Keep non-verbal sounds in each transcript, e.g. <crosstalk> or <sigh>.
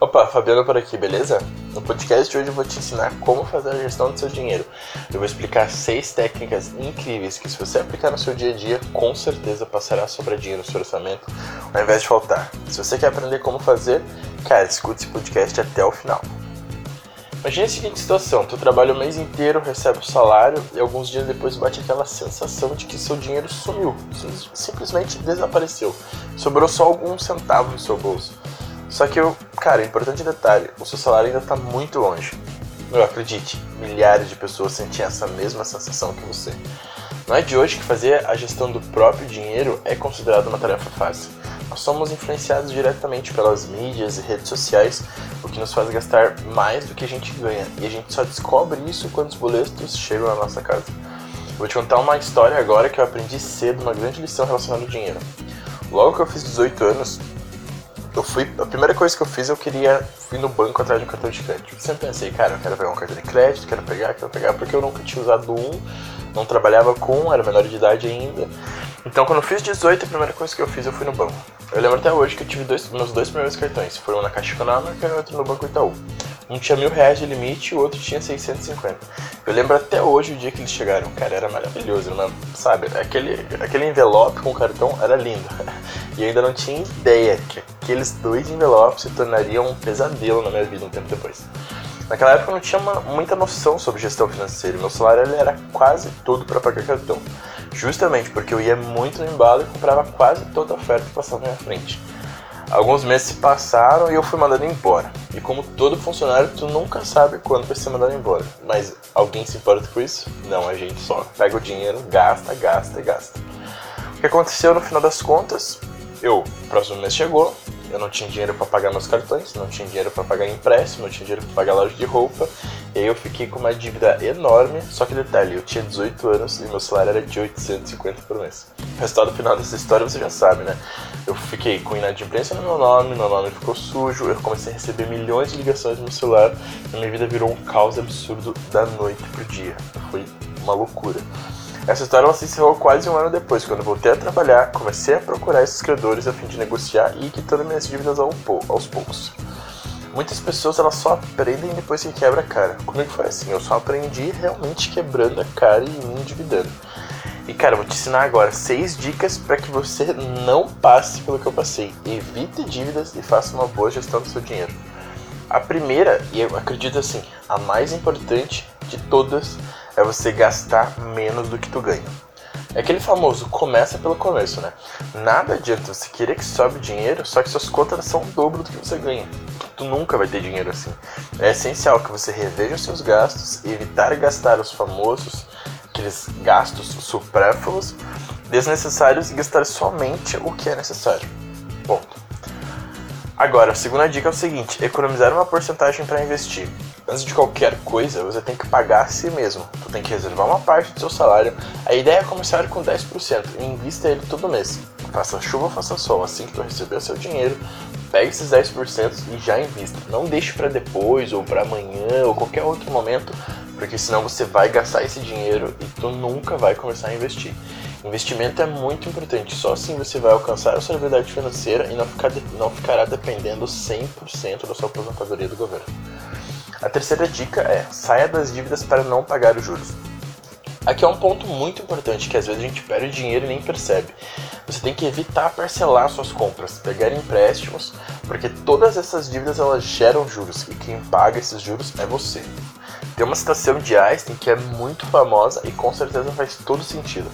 Opa, Fabiano por aqui, beleza? No podcast de hoje eu vou te ensinar como fazer a gestão do seu dinheiro. Eu vou explicar seis técnicas incríveis que, se você aplicar no seu dia a dia, com certeza passará dinheiro no seu orçamento, ao invés de faltar. Se você quer aprender como fazer, cara, escute esse podcast até o final. Imagine a seguinte situação: tu trabalha o mês inteiro, recebe o salário e alguns dias depois bate aquela sensação de que seu dinheiro sumiu, simplesmente desapareceu. Sobrou só alguns centavos no seu bolso. Só que, eu, cara, importante detalhe, o seu salário ainda está muito longe. Eu acredite, milhares de pessoas sentem essa mesma sensação que você. Não é de hoje que fazer a gestão do próprio dinheiro é considerado uma tarefa fácil. Nós somos influenciados diretamente pelas mídias e redes sociais, o que nos faz gastar mais do que a gente ganha. E a gente só descobre isso quando os boletos chegam na nossa casa. Vou te contar uma história agora que eu aprendi cedo, uma grande lição relacionada ao dinheiro. Logo que eu fiz 18 anos, eu fui. A primeira coisa que eu fiz, eu queria fui no banco atrás de um cartão de crédito. Eu sempre pensei, cara, eu quero pegar um cartão de crédito, quero pegar, quero pegar, porque eu nunca tinha usado um, não trabalhava com, era menor de idade ainda. Então, quando eu fiz 18, a primeira coisa que eu fiz, eu fui no banco. Eu lembro até hoje que eu tive dois, meus dois primeiros cartões. Foram um na Caixa Econômica e outro no Banco Itaú. Um tinha mil reais de limite o outro tinha 650. Eu lembro até hoje o dia que eles chegaram. Cara, era maravilhoso, né? sabe? Aquele, aquele envelope com o cartão era lindo. <laughs> E eu ainda não tinha ideia que aqueles dois envelopes se tornariam um pesadelo na minha vida um tempo depois. Naquela época eu não tinha uma, muita noção sobre gestão financeira. Meu salário ele era quase todo para pagar cartão. Justamente porque eu ia muito no embalo e comprava quase toda a oferta que passava na minha frente. Alguns meses se passaram e eu fui mandado embora. E como todo funcionário, tu nunca sabe quando vai ser mandado embora. Mas alguém se importa com isso? Não, a gente só pega o dinheiro, gasta, gasta e gasta. O que aconteceu no final das contas? Eu, o próximo mês chegou, eu não tinha dinheiro para pagar meus cartões, não tinha dinheiro para pagar empréstimo, não tinha dinheiro para pagar loja de roupa. E aí eu fiquei com uma dívida enorme. Só que detalhe, eu tinha 18 anos e meu salário era de 850 por mês. O resultado final dessa história você já sabe, né? Eu fiquei com inadimplência no meu nome, meu nome ficou sujo, eu comecei a receber milhões de ligações no meu celular e minha vida virou um caos absurdo da noite pro dia. Foi uma loucura. Essa história se encerrou quase um ano depois, quando voltei a trabalhar, comecei a procurar esses credores a fim de negociar e quitando minhas dívidas aos poucos. Muitas pessoas elas só aprendem depois que quebra a cara. Comigo foi assim, eu só aprendi realmente quebrando a cara e me endividando. E cara, eu vou te ensinar agora seis dicas para que você não passe pelo que eu passei. Evite dívidas e faça uma boa gestão do seu dinheiro. A primeira, e eu acredito assim, a mais importante de todas, é você gastar menos do que tu ganha. É aquele famoso começa pelo começo, né? Nada adianta você querer que sobe dinheiro, só que suas contas são o dobro do que você ganha. Tu nunca vai ter dinheiro assim. É essencial que você reveja os seus gastos evitar gastar os famosos, aqueles gastos supérfluos, desnecessários e gastar somente o que é necessário. Agora, a segunda dica é o seguinte: economizar uma porcentagem para investir. Antes de qualquer coisa, você tem que pagar a si mesmo. Tu tem que reservar uma parte do seu salário. A ideia é começar com 10% e invista ele todo mês. Faça chuva faça sol, assim que tu receber o seu dinheiro, pegue esses 10% e já invista. Não deixe para depois ou para amanhã ou qualquer outro momento, porque senão você vai gastar esse dinheiro e tu nunca vai começar a investir. Investimento é muito importante, só assim você vai alcançar a sua liberdade financeira e não, ficar, não ficará dependendo 100% da sua aposentadoria do governo. A terceira dica é: saia das dívidas para não pagar os juros. Aqui é um ponto muito importante que às vezes a gente perde dinheiro e nem percebe. Você tem que evitar parcelar suas compras, pegar empréstimos, porque todas essas dívidas elas geram juros e quem paga esses juros é você. Tem uma citação de Einstein que é muito famosa e com certeza faz todo sentido,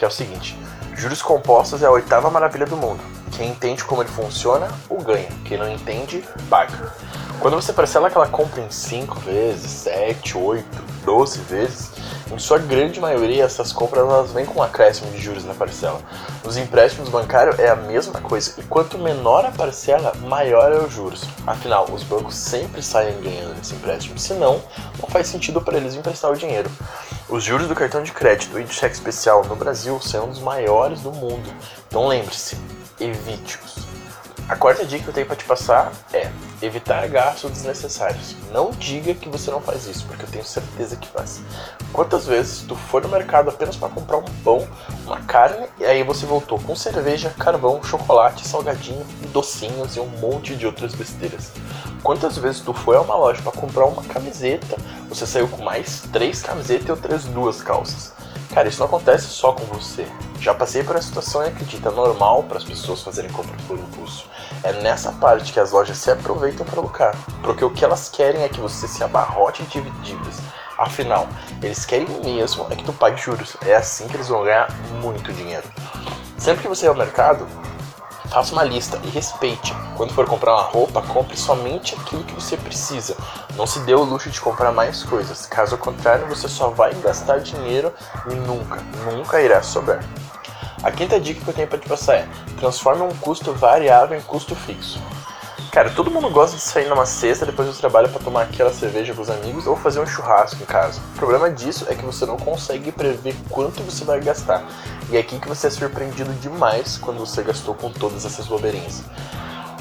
que é o seguinte: juros compostos é a oitava maravilha do mundo. Quem entende como ele funciona, o ganha. Quem não entende, paga. Quando você parcela aquela compra em 5 vezes, 7, 8, 12 vezes, em sua grande maioria essas compras elas vêm com um acréscimo de juros na parcela. Nos empréstimos bancários é a mesma coisa, e quanto menor a parcela, maior é os juros. Afinal, os bancos sempre saem ganhando nesse empréstimo, senão não faz sentido para eles emprestar o dinheiro. Os juros do cartão de crédito e de cheque especial no Brasil são um dos maiores do mundo, então lembre-se, evite-os. A quarta dica que eu tenho para te passar é evitar gastos desnecessários. Não diga que você não faz isso, porque eu tenho certeza que faz. Quantas vezes tu foi no mercado apenas para comprar um pão, uma carne, e aí você voltou com cerveja, carvão, chocolate, salgadinho, docinhos e um monte de outras besteiras? Quantas vezes tu foi a uma loja para comprar uma camiseta, você saiu com mais três camisetas e outras duas calças? Cara, isso não acontece só com você. Já passei por essa situação e acredita, é normal para as pessoas fazerem compra por impulso. É nessa parte que as lojas se aproveitam para lucrar, porque o que elas querem é que você se abarrote de dívidas. Afinal, eles querem mesmo é que tu pague juros. É assim que eles vão ganhar muito dinheiro. Sempre que você ir ao mercado, faça uma lista e respeite. Quando for comprar uma roupa, compre somente aquilo que você precisa. Não se dê o luxo de comprar mais coisas. Caso contrário, você só vai gastar dinheiro e nunca, nunca irá sobrar. A quinta dica que eu tenho para te passar é: transforme um custo variável em custo fixo. Cara, todo mundo gosta de sair numa sexta depois do trabalho para tomar aquela cerveja com os amigos ou fazer um churrasco em casa. O problema disso é que você não consegue prever quanto você vai gastar. E é aqui que você é surpreendido demais quando você gastou com todas essas bobeirinhas.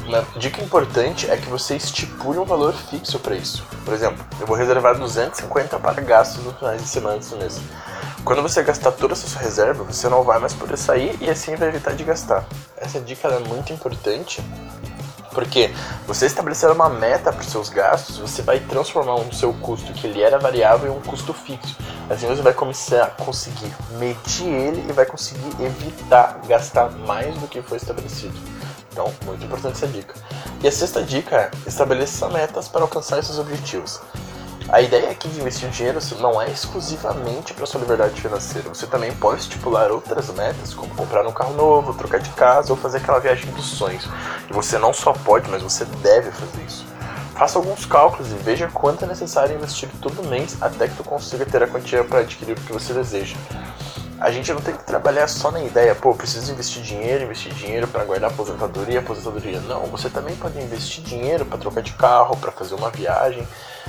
Uma dica importante é que você estipule um valor fixo para isso. Por exemplo, eu vou reservar 250 para gastos no finais de semana desse mês. Quando você gastar toda essa sua reserva, você não vai mais poder sair e assim vai evitar de gastar. Essa dica é muito importante porque você estabelecer uma meta para os seus gastos, você vai transformar o seu custo que ele era variável em um custo fixo. Assim você vai começar a conseguir medir ele e vai conseguir evitar gastar mais do que foi estabelecido. Então, muito importante essa dica. E a sexta dica é estabeleça metas para alcançar esses objetivos. A ideia aqui de investir dinheiro não é exclusivamente para sua liberdade financeira. Você também pode estipular outras metas, como comprar um carro novo, trocar de casa ou fazer aquela viagem dos sonhos. E você não só pode, mas você deve fazer isso. Faça alguns cálculos e veja quanto é necessário investir todo mês até que tu consiga ter a quantia para adquirir o que você deseja a gente não tem que trabalhar só na ideia, pô, preciso investir dinheiro, investir dinheiro para guardar aposentadoria, aposentadoria. Não, você também pode investir dinheiro para trocar de carro, para fazer uma viagem.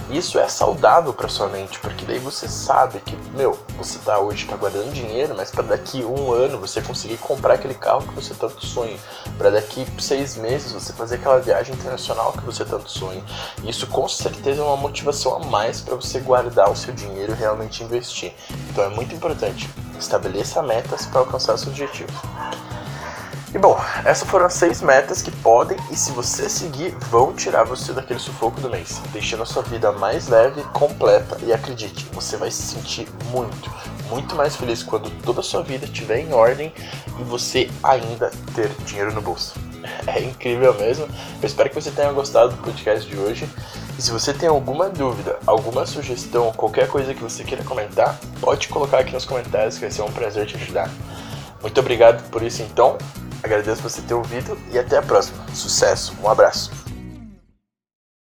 Isso é saudável para sua mente, porque daí você sabe que, meu, você tá hoje tá guardando dinheiro, mas para daqui um ano você conseguir comprar aquele carro que você tanto sonha, para daqui seis meses você fazer aquela viagem internacional que você tanto sonha. Isso com certeza é uma motivação a mais para você guardar o seu dinheiro e realmente investir. Então é muito importante Estabeleça metas para alcançar seus objetivos. E bom, essas foram as seis metas que podem e se você seguir vão tirar você daquele sufoco do mês, deixando a sua vida mais leve, completa e acredite, você vai se sentir muito, muito mais feliz quando toda a sua vida estiver em ordem e você ainda ter dinheiro no bolso. <laughs> É incrível mesmo. Eu espero que você tenha gostado do podcast de hoje. E se você tem alguma dúvida, alguma sugestão, qualquer coisa que você queira comentar, pode colocar aqui nos comentários que vai ser um prazer te ajudar. Muito obrigado por isso então. Agradeço você ter ouvido e até a próxima. Sucesso, um abraço.